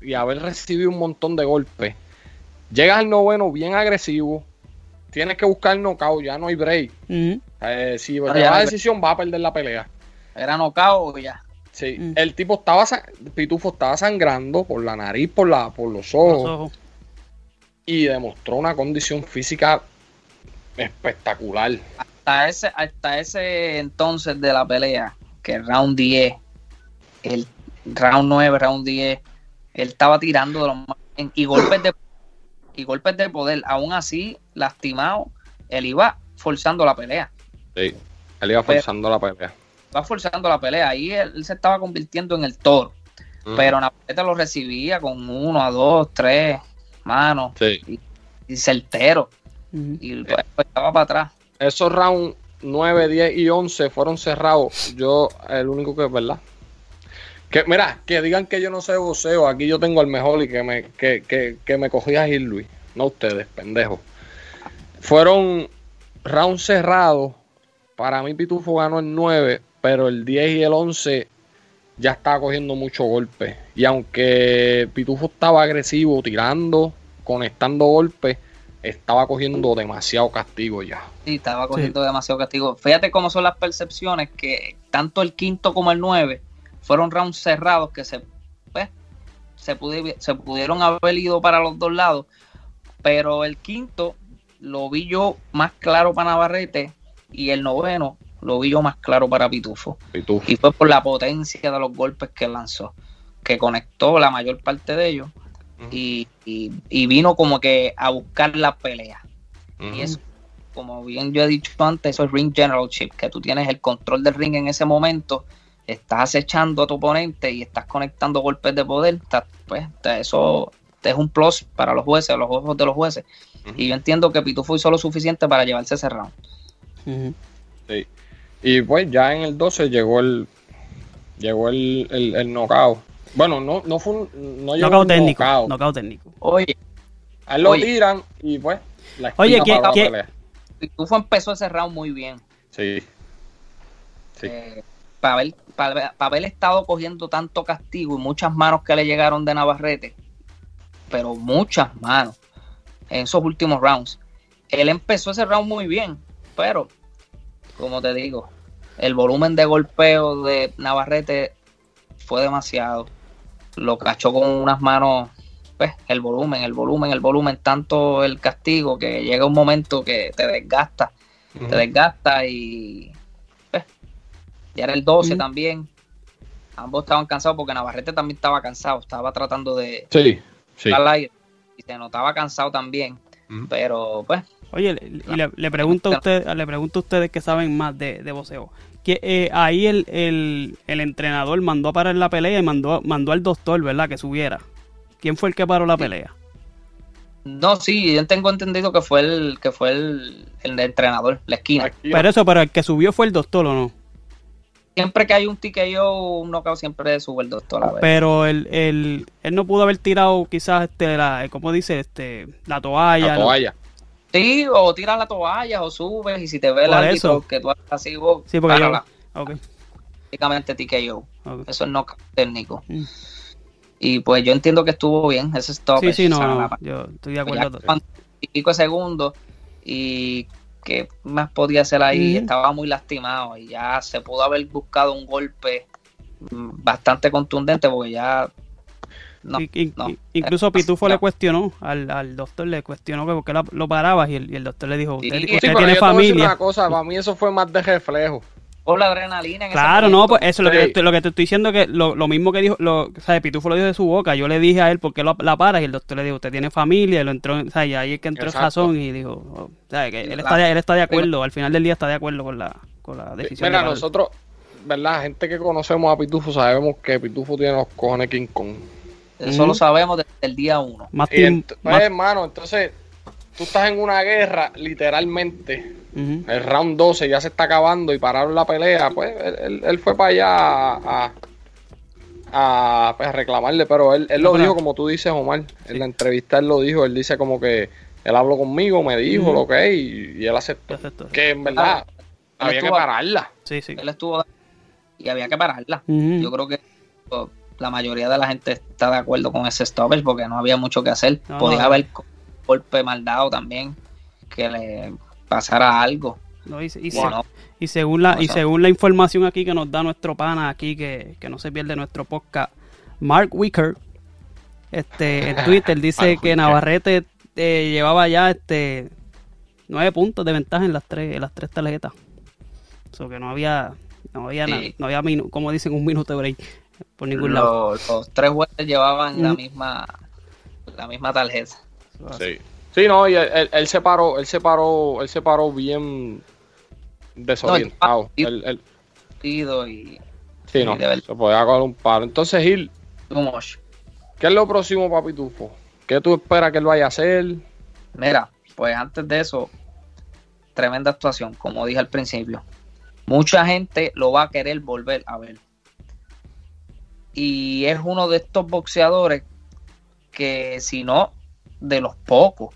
y haber recibido un montón de golpes, llegas al noveno bien agresivo. Tienes que buscar el knockout, ya no hay break. Eh, si no a hay decisión, va a perder la pelea. Era knockout o ya. Sí, el tipo estaba, Pitufo estaba sangrando por la nariz, por, la, por los Los ojos, y demostró una condición física espectacular. Hasta ese, hasta ese entonces de la pelea, que el round 10, el round 9, round 10, él estaba tirando de los y golpes de y golpes de poder, aún así lastimado, él iba forzando la pelea. Sí, él iba Pero- forzando la pelea. Iba forzando la pelea. Ahí él, él se estaba convirtiendo en el toro. Pero Navarrete lo recibía con uno, a dos, tres manos Sí. y certero. Y pues, pues, estaba para atrás. Esos rounds 9, 10 y 11 fueron cerrados. Yo, el único que es verdad. Que, mira, que digan que yo no sé boxeo. Aquí yo tengo al mejor y que me, que, que, que me cogí a Gil Luis. No ustedes, pendejos. Fueron rounds cerrados. Para mí Pitufo ganó el 9, pero el 10 y el 11 ya estaba cogiendo mucho golpe. Y aunque Pitufo estaba agresivo, tirando, conectando golpes, estaba cogiendo demasiado castigo ya. Sí, estaba cogiendo demasiado castigo. Fíjate cómo son las percepciones que tanto el quinto como el 9 fueron rounds cerrados que se, pues, se, pudi- se pudieron haber ido para los dos lados. Pero el quinto lo vi yo más claro para Navarrete y el noveno lo vi yo más claro para Pitufo. Pitufo. Y fue por la potencia de los golpes que lanzó, que conectó la mayor parte de ellos y, y- y vino como que a buscar la pelea. Y eso, como bien yo he dicho antes, eso es ring generalship, que tú tienes el control del ring en ese momento, estás acechando a tu oponente y estás conectando golpes de poder, estás- pues eso te es un plus para los jueces, los ojos de los jueces. Y yo entiendo que Pitufo hizo lo suficiente para llevarse ese round. Sí. Y pues ya en el 12 llegó el llegó el, el, el knockout. Bueno, no, no fue un no llegó Knockout técnico. knockout. Knockout técnico. Oye, A él lo Oye. tiran y pues la Oye, esquina ¿qué- para la qué- pelea. Pitufo empezó ese round muy bien. Sí. Sí. Eh, para, haber, para, para haber estado cogiendo tanto castigo y muchas manos que le llegaron de Navarrete, pero muchas manos en esos últimos rounds. Él empezó ese round muy bien, pero como te digo, el volumen de golpeo de Navarrete fue demasiado. Lo cachó con unas manos, pues el volumen, el volumen, el volumen, tanto el castigo que llega un momento que te desgasta te desgasta y ya era el 12 Ujú. también. Ambos estaban cansados porque Navarrete también estaba cansado, estaba tratando de Sí, sí. al aire y se notaba cansado también, pero pues Oye, le- y le, le pregunto a usted, le pregunto a ustedes que saben más de, de boxeo. Que eh, ahí el, el, el entrenador mandó a parar la pelea y mandó, mandó al doctor, ¿verdad? Que subiera. ¿Quién fue el que paró la pelea? no, sí, yo tengo entendido que fue el que fue el, el entrenador, la esquina. Pero eso, pero el que subió fue el doctor, ¿o no? Siempre que hay un TKO, un knockout, siempre sube el doctor a ver. Pero el, el, él no pudo haber tirado quizás, este, la, ¿cómo dice? Este, la toalla. la ¿no? toalla. Sí, o tiras la toalla o subes y si te ve el árbitro eso. que tú haces así, vos, Sí, porque yo... párala. Ok, Prácticamente TKO. Eso es knockout técnico. Mm. Y pues yo entiendo que estuvo bien ese stop. Sí, sí, no, la- yo estoy de pues acuerdo. ya cuando- y pico de segundos y qué más podía hacer ahí, estaba muy lastimado y ya se pudo haber buscado un golpe bastante contundente porque ya no, Y- incluso Pitufo no. le cuestionó al, al doctor, le cuestionó que por qué la- lo parabas y el, y el doctor le dijo, usted, sí, usted Sí, pero tiene yo te voy a decir familia. Una cosa, para mí eso fue más de reflejo. Por la adrenalina en ese Claro, no, pues eso es lo que, Sí. te estoy- lo que te estoy diciendo que lo, lo mismo que dijo, lo, o sea, Pitufo lo dijo de su boca, yo le dije a él por qué lo- la paras y el doctor le dijo, usted tiene familia, y lo entró, en- o sea, y ahí es que entró Exacto. razón y dijo, oh, o sea, que él está, de, él está de acuerdo, al final del día está de acuerdo con la, con la decisión. Mira, de nosotros, ¿verdad? Gente que conocemos a Pitufo, sabemos que Pitufo tiene los cojones King Kong. Eso lo sabemos desde el día uno. Más Y ent- más- pues, hermano, entonces, tú estás en una guerra, literalmente. El round 12 ya se está acabando y pararon la pelea. Pues él, él- él fue para allá a, a, a, pues, a reclamarle, pero él, él lo dijo como tú dices, Omar. En la entrevista él lo dijo. Él dice como que él habló conmigo, me dijo Ujú. lo que es y, y él aceptó. Aceptó. Que en verdad había que pararla. Sí, sí. Él estuvo y había que pararla. Yo creo que oh, la mayoría de la gente está de acuerdo con ese stoppage porque no había mucho que hacer. No, Podía no. haber golpe mal dado también, que le pasara algo. No, y, según la, y según la información aquí que nos da nuestro pana aquí, que, que no se pierde nuestro podcast, Mark Wicker, este, en Twitter dice que. Navarrete eh, llevaba ya este nueve puntos de ventaja en las tres, en las tres tarjetas. O que no había, no había Sí. nada, no había minu- como dicen, un minuto de break por ningún lado. los, los tres jueces llevaban la Mm. misma la misma tarjeta. Sí. Sí, no, y él, él, él se paró, él se paró, él se paró bien desorientado. No, el- Él- él- Partido y sí, no, se podía coger un paro. Entonces, Gil. ¿qué es lo próximo, papi Tufo? ¿Qué tú esperas que él vaya a hacer? Mira, pues antes de eso, tremenda actuación, como dije al principio. Mucha gente lo va a querer volver a ver. Y es uno de estos boxeadores que, si no, de los pocos,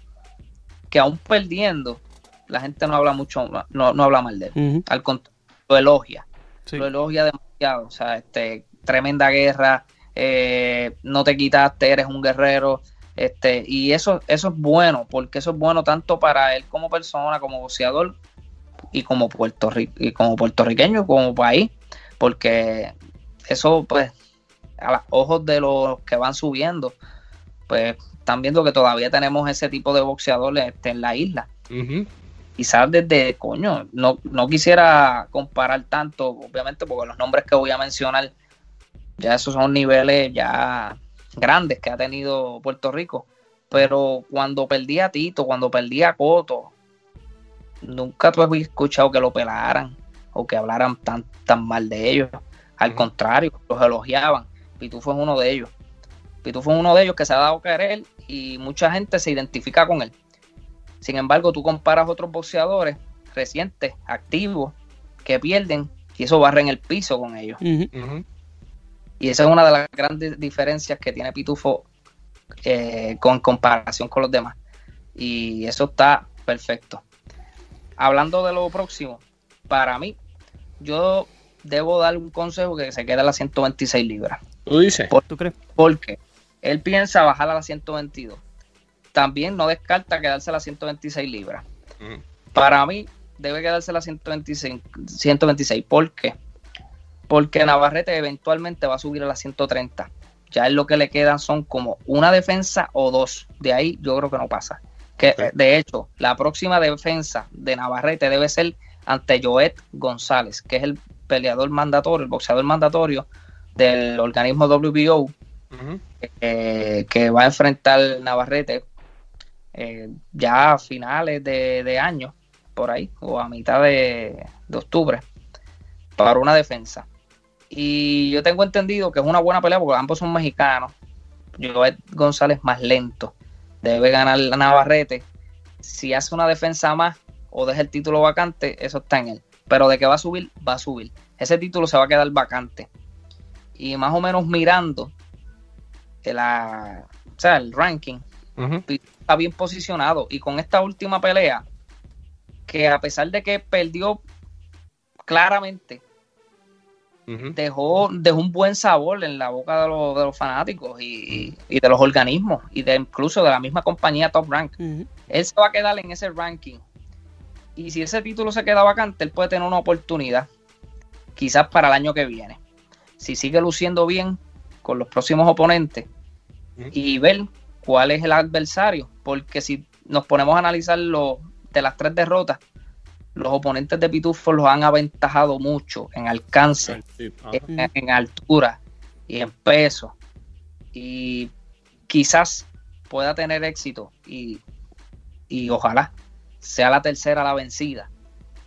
que aún perdiendo, la gente no habla mucho, no, no habla mal de él. Al contrario, lo elogia. sí. Lo elogia demasiado. O sea, este, tremenda guerra, eh, no te quitaste, eres un guerrero. Este, y eso, eso es bueno, porque eso es bueno tanto para él como persona, como boxeador, y como Puerto y como puertorriqueño, como país, porque eso, pues, a los ojos de los que van subiendo, pues están viendo que todavía tenemos ese tipo de boxeadores este, en la isla. Ujú. quizás desde, coño, no, no quisiera comparar tanto, obviamente, porque los nombres que voy a mencionar, ya esos son niveles ya grandes que ha tenido Puerto Rico. Pero cuando perdí a Tito, cuando perdí a Coto, nunca tú habías escuchado que lo pelaran o que hablaran tan, tan mal de ellos. Al contrario, los elogiaban. Pitufo es uno de ellos. Pitufo es uno de ellos que se ha dado a querer y mucha gente se identifica con él. Sin embargo, tú comparas otros boxeadores recientes, activos, que pierden y eso barre en el piso con ellos. Y esa es una de las grandes diferencias que tiene Pitufo eh, con comparación con los demás. Y eso está perfecto. Hablando de lo próximo, para mí, yo debo dar un consejo que se quede a las 126 libras. Tú dices. ¿Tú crees? Porque él piensa bajar a las 122. También no descarta quedarse a las 126 libras. Para mí, debe quedarse a las 126. 126. ¿Por qué? Porque Navarrete eventualmente va a subir a las 130. Ya es lo que le quedan son como una defensa o dos. De ahí yo creo que no pasa. Que de hecho, la próxima defensa de Navarrete debe ser ante Joet González, que es el peleador mandatorio, el boxeador mandatorio del organismo WBO, Eh, que va a enfrentar Navarrete eh, ya a finales de, de año, por ahí, o a mitad de, de octubre, para una defensa. Y yo tengo entendido que es una buena pelea porque ambos son mexicanos. Joet González más lento. Debe ganar la Navarrete. Si hace una defensa más o deja el título vacante, eso está en él. Pero de que va a subir, va a subir. Ese título se va a quedar vacante. Y más o menos mirando la, o sea, el ranking, está bien posicionado. Y con esta última pelea, que a pesar de que perdió claramente, dejó, dejó un buen sabor en la boca de los, de los fanáticos y, y de los organismos y de incluso de la misma compañía Top Rank. Él se va a quedar en ese ranking. Y si ese título se queda vacante, él puede tener una oportunidad, quizás para el año que viene. Si sigue luciendo bien con los próximos oponentes. Y ver cuál es el adversario, porque si nos ponemos a analizar lo, de las tres derrotas, los oponentes de Pitufo los han aventajado mucho en alcance, ah. en, en altura y en peso. Y quizás pueda tener éxito y, y ojalá sea la tercera la vencida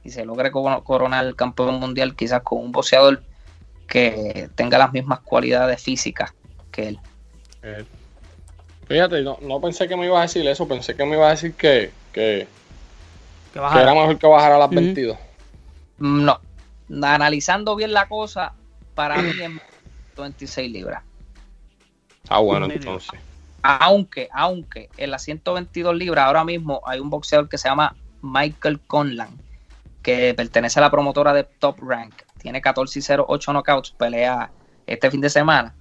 y se logre coro- coronar el campeón mundial quizás con un boxeador que tenga las mismas cualidades físicas que él. Fíjate, no, no pensé que me ibas a decir eso, pensé que me ibas a decir que, que, Que que era mejor que bajara a las Ujú. 22. No, analizando bien la cosa, para mí es 26 libras. Ah, bueno, entonces. Aunque, aunque en las 122 libras ahora mismo hay un boxeador que se llama Michael Conlan, que pertenece a la promotora de Top Rank. Tiene 14 y 0, 8 knockouts, pelea este fin de semana.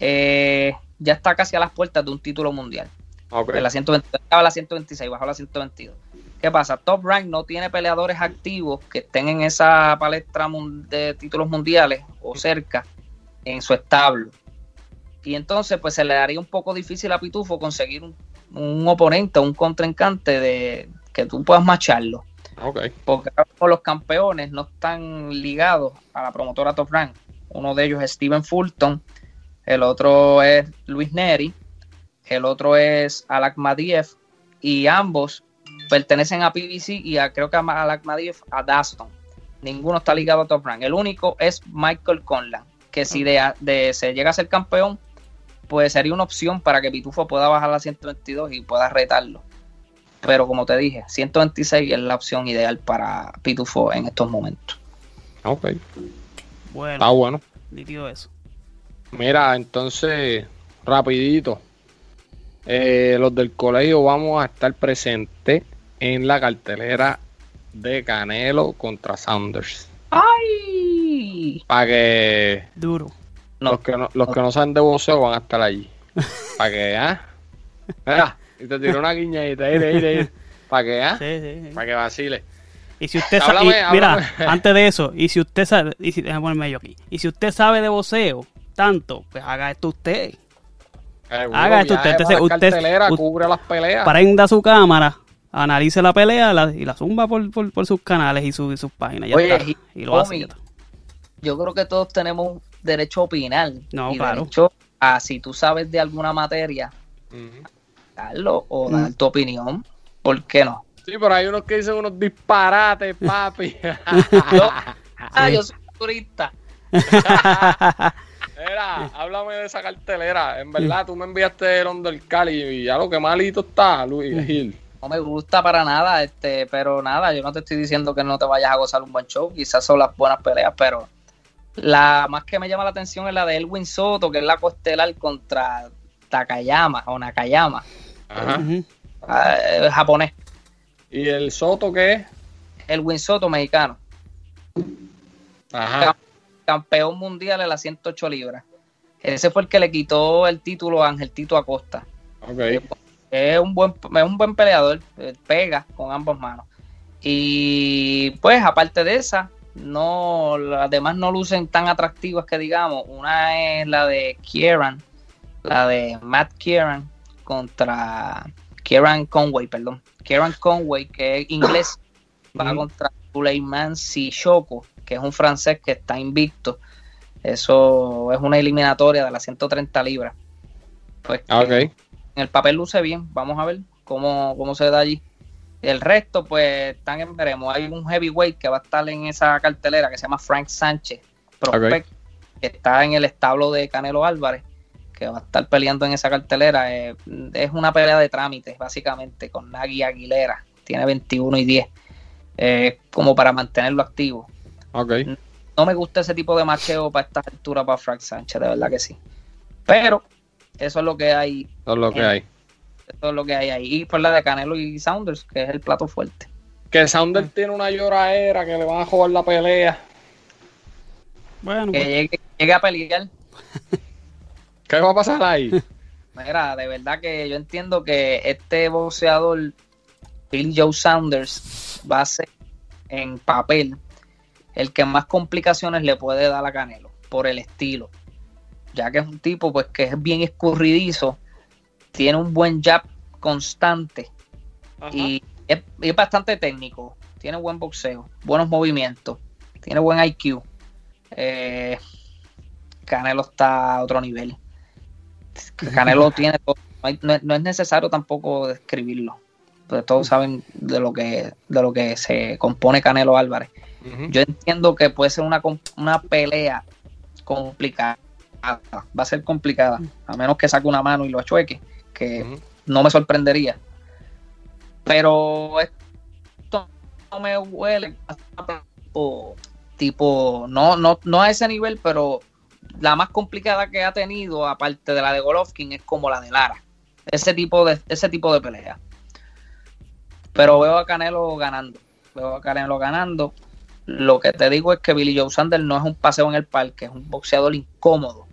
Eh, ya está casi a las puertas de un título mundial. Ok. En la 120, estaba a la 126, bajó a la 122. ¿Qué pasa? Top Rank no tiene peleadores activos que estén en esa palestra de títulos mundiales o cerca en su establo. Y entonces, pues se le daría un poco difícil a Pitufo conseguir un, un oponente, un contrincante de que tú puedas macharlo. Porque los campeones no están ligados a la promotora Top Rank. Uno de ellos es Steven Fulton, el otro es Luis Neri, el otro es Alak Madiev, y ambos pertenecen a PBC y a, creo que a Alak Madiev a Daston. Ninguno está ligado a Top Rank. El único es Michael Conlan, que si de, de- se llega a ser campeón, pues sería una opción para que Pitufo pueda bajar a 122 y pueda retarlo. Pero como te dije, 126 es la opción ideal para Pitufo en estos momentos. Ok. Bueno, Está bueno. eso. Mira, entonces, rapidito. Eh, los del colegio vamos a estar presentes en la cartelera de Canelo contra Sanders. ¡Ay! Para que Duro. No, los, que no, los que no saben de boxeo van a estar allí. Para que, ¿ah? Mira, y te tiró una guiñadita, ire, ire, ire. Para que, ¿ah? Sí, sí, sí. Para que vacile. Y si usted sabe, mira, antes de eso, y si usted sabe, y si, déjame ponerme yo aquí, y si usted sabe de voceo, tanto, pues haga esto usted. Seguro, Haga esto usted, para usted- la cartelera, usted- cubre las peleas. Prenda su cámara, analice la pelea la- y la zumba por, por, por sus canales y, su- y sus páginas. Ya Oye, está. y- Y lo hace. Omi, ya está. Yo creo que todos tenemos derecho a opinar. No, y claro. derecho a si tú sabes de alguna materia, darlo o Mm. dar tu opinión. ¿Por qué no? Sí, pero hay unos que dicen unos disparates, papi. Yo, ah, yo soy turista. Mira, háblame de esa cartelera. En verdad, tú me enviaste el Undercard y, y ya lo que malito está, Luis Gil. No me gusta para nada, este, pero nada, yo no te estoy diciendo que no te vayas a gozar un buen show, quizás son las buenas peleas, pero la más que me llama la atención es la de Elwin Soto, que es la costelar contra Takayama o Nakayama, Ajá. Ah, eh, japonés. ¿Y el Soto qué es? Elwin Soto, mexicano, Ajá. campeón mundial en las 108 libras. Ese fue el que le quitó el título a Ángel Tito Acosta. Es un buen es un buen peleador eh, pega con ambas manos. Y pues aparte de esa no las demás no lucen tan atractivas que digamos. Una es la de Kieran la de Matt Kieran contra Kieran Conway perdón. Kieran Conway que es inglés va contra Suleiman Sissoko que es un francés que está invicto eso es una eliminatoria de las 130 libras pues Ah, que- Ok. en el papel luce bien. Vamos a ver cómo, cómo se da allí. El resto, pues, están en veremos. Hay un heavyweight que va a estar en esa cartelera que se llama Frank Sánchez, prospect, que está en el establo de Canelo Álvarez, que va a estar peleando en esa cartelera. Eh, es una pelea de trámites, básicamente, con Nagui Aguilera. Tiene 21 y 10. Eh, como para mantenerlo activo. Ok. No me gusta ese tipo de macheo para esta altura para Frank Sánchez, de verdad que sí. Pero eso es lo que hay Eso es lo que hay. eso es lo que hay ahí. Y por la de Canelo y Saunders, que es el plato fuerte. Que Sounder tiene una lloradera que le van a jugar la pelea. Bueno, Que pues, llegue, llegue a pelear. ¿Qué va a pasar ahí? Mira, de verdad que yo entiendo que este boxeador, Bill Joe Saunders, va a ser en papel el que más complicaciones le puede dar a Canelo por el estilo. Ya que es un tipo pues que es bien escurridizo, tiene un buen jab constante y es, es bastante técnico. Tiene buen boxeo, buenos movimientos, tiene buen IQ. Eh, Canelo está a otro nivel. Canelo tiene todo. No, hay- no es- no es necesario tampoco describirlo. Pero todos saben de lo que de lo que se compone Canelo Álvarez. Yo entiendo que puede ser una, una pelea complicada. Va a ser complicada. A menos que saque una mano y lo achueque. Que no me sorprendería. Pero esto no me huele tipo, tipo no, no, no a ese nivel, pero la más complicada que ha tenido, aparte de la de Golovkin, es como la de Lara. Ese tipo de, ese tipo de pelea. Pero veo a Canelo ganando. Veo a Canelo ganando. Lo que te digo es que Billy Joe Sanders no es un paseo en el parque, es un boxeador incómodo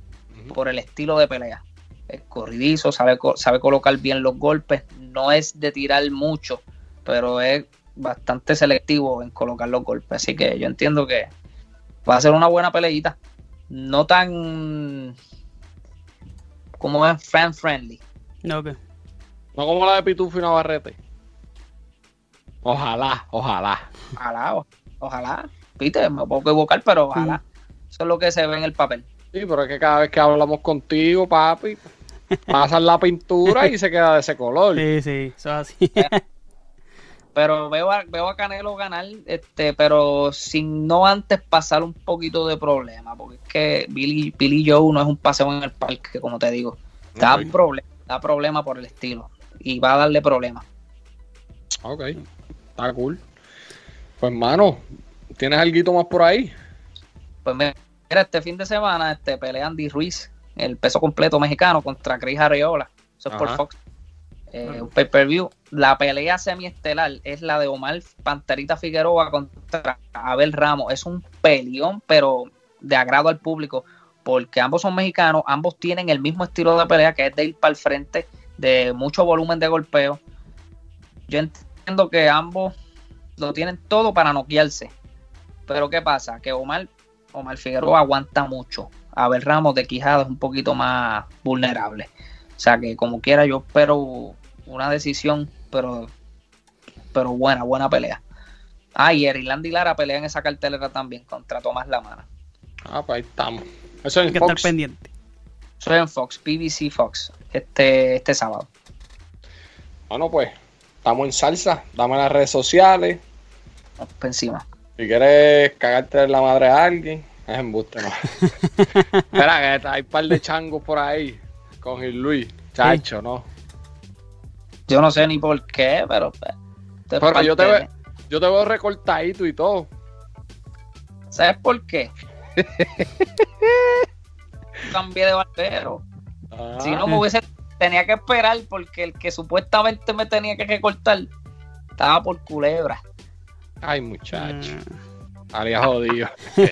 por el estilo de pelea. Es corridizo, sabe, sabe colocar bien los golpes, no es de tirar mucho, pero es bastante selectivo en colocar los golpes. Así que yo entiendo que va a ser una buena peleita. No tan como es fan friendly. no, ok. No como la de Pitufo y Navarrete. Ojalá, ojalá. Ojalá, ojalá. Viste, me puedo equivocar, pero ojalá. Eso es lo que se ve en el papel. Sí, pero es que cada vez que hablamos contigo, papi, pasan la pintura y se queda de ese color. Sí, sí, eso es así. Pero veo a, veo a Canelo ganar, este, pero sin no antes pasar un poquito de problema, porque es que Billy, Billy Joe no es un paseo en el parque, como te digo. Da, Ok. problema, da problema por el estilo y va a darle problemas. Ok, está cool. Pues, mano, ¿tienes algo más por ahí? Pues mira, este fin de semana este, pelea Andy Ruiz, el peso completo mexicano, contra Chris Arreola. Eso es por. Fox. Eh, un pay-per-view. La pelea semiestelar es la de Omar Panterita Figueroa contra Abel Ramos. Es un peleón, pero de agrado al público, porque ambos son mexicanos, ambos tienen el mismo estilo de pelea, que es de ir para el frente, de mucho volumen de golpeo. Yo entiendo que ambos lo tienen todo para noquearse. Pero ¿qué pasa? Que Omar, Omar Figueroa aguanta mucho. Abel Ramos de Quijada es un poquito más vulnerable. O sea que como quiera yo espero una decisión, pero pero buena, buena pelea. Ah, y Eriland y Lara pelean en esa cartelera también contra Tomás Lamana. Ah, pues ahí estamos. Eso Hay en que Fox. estar pendiente. Eso es en Fox, BBC Fox, este, este sábado. Bueno, pues, estamos en salsa. Dame las redes sociales. Encima. Si quieres cagarte en la madre a alguien, es embuste, no. Espera, que hay un par de changos por ahí con Gil Luis. Chacho, ¿no? Yo no sé ni por qué, pero. pues, es Pero yo te, ve- yo te veo recortadito y todo. ¿Sabes por qué? Cambié de barbero. Ah, Si no me hubiese. Tenía que esperar porque el que supuestamente me tenía que recortar estaba por culebra. Ay, muchacho. Mm, Había jodido.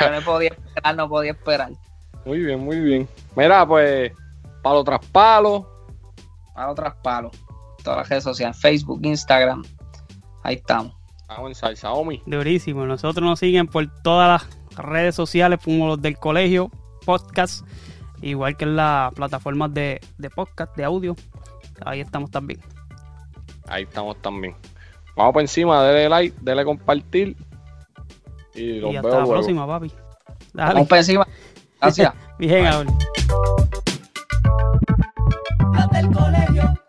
No podía esperar, no podía esperar. muy bien, muy bien. Mira, pues, palo tras palo. Para otras palos. Todas las redes sociales, Facebook, Instagram. Ahí estamos. Estamos en salsa, Omi. Durísimo. Nosotros nos siguen por todas las redes sociales, como los del colegio, podcast, igual que en las plataformas de, de podcast, de audio. Ahí estamos también. Ahí estamos también. Vamos por encima, dale like, dale compartir. Y, los y hasta veo la próxima, papi. Dale. Vamos por encima. Gracias. Bien, ahora. Hasta el colegio.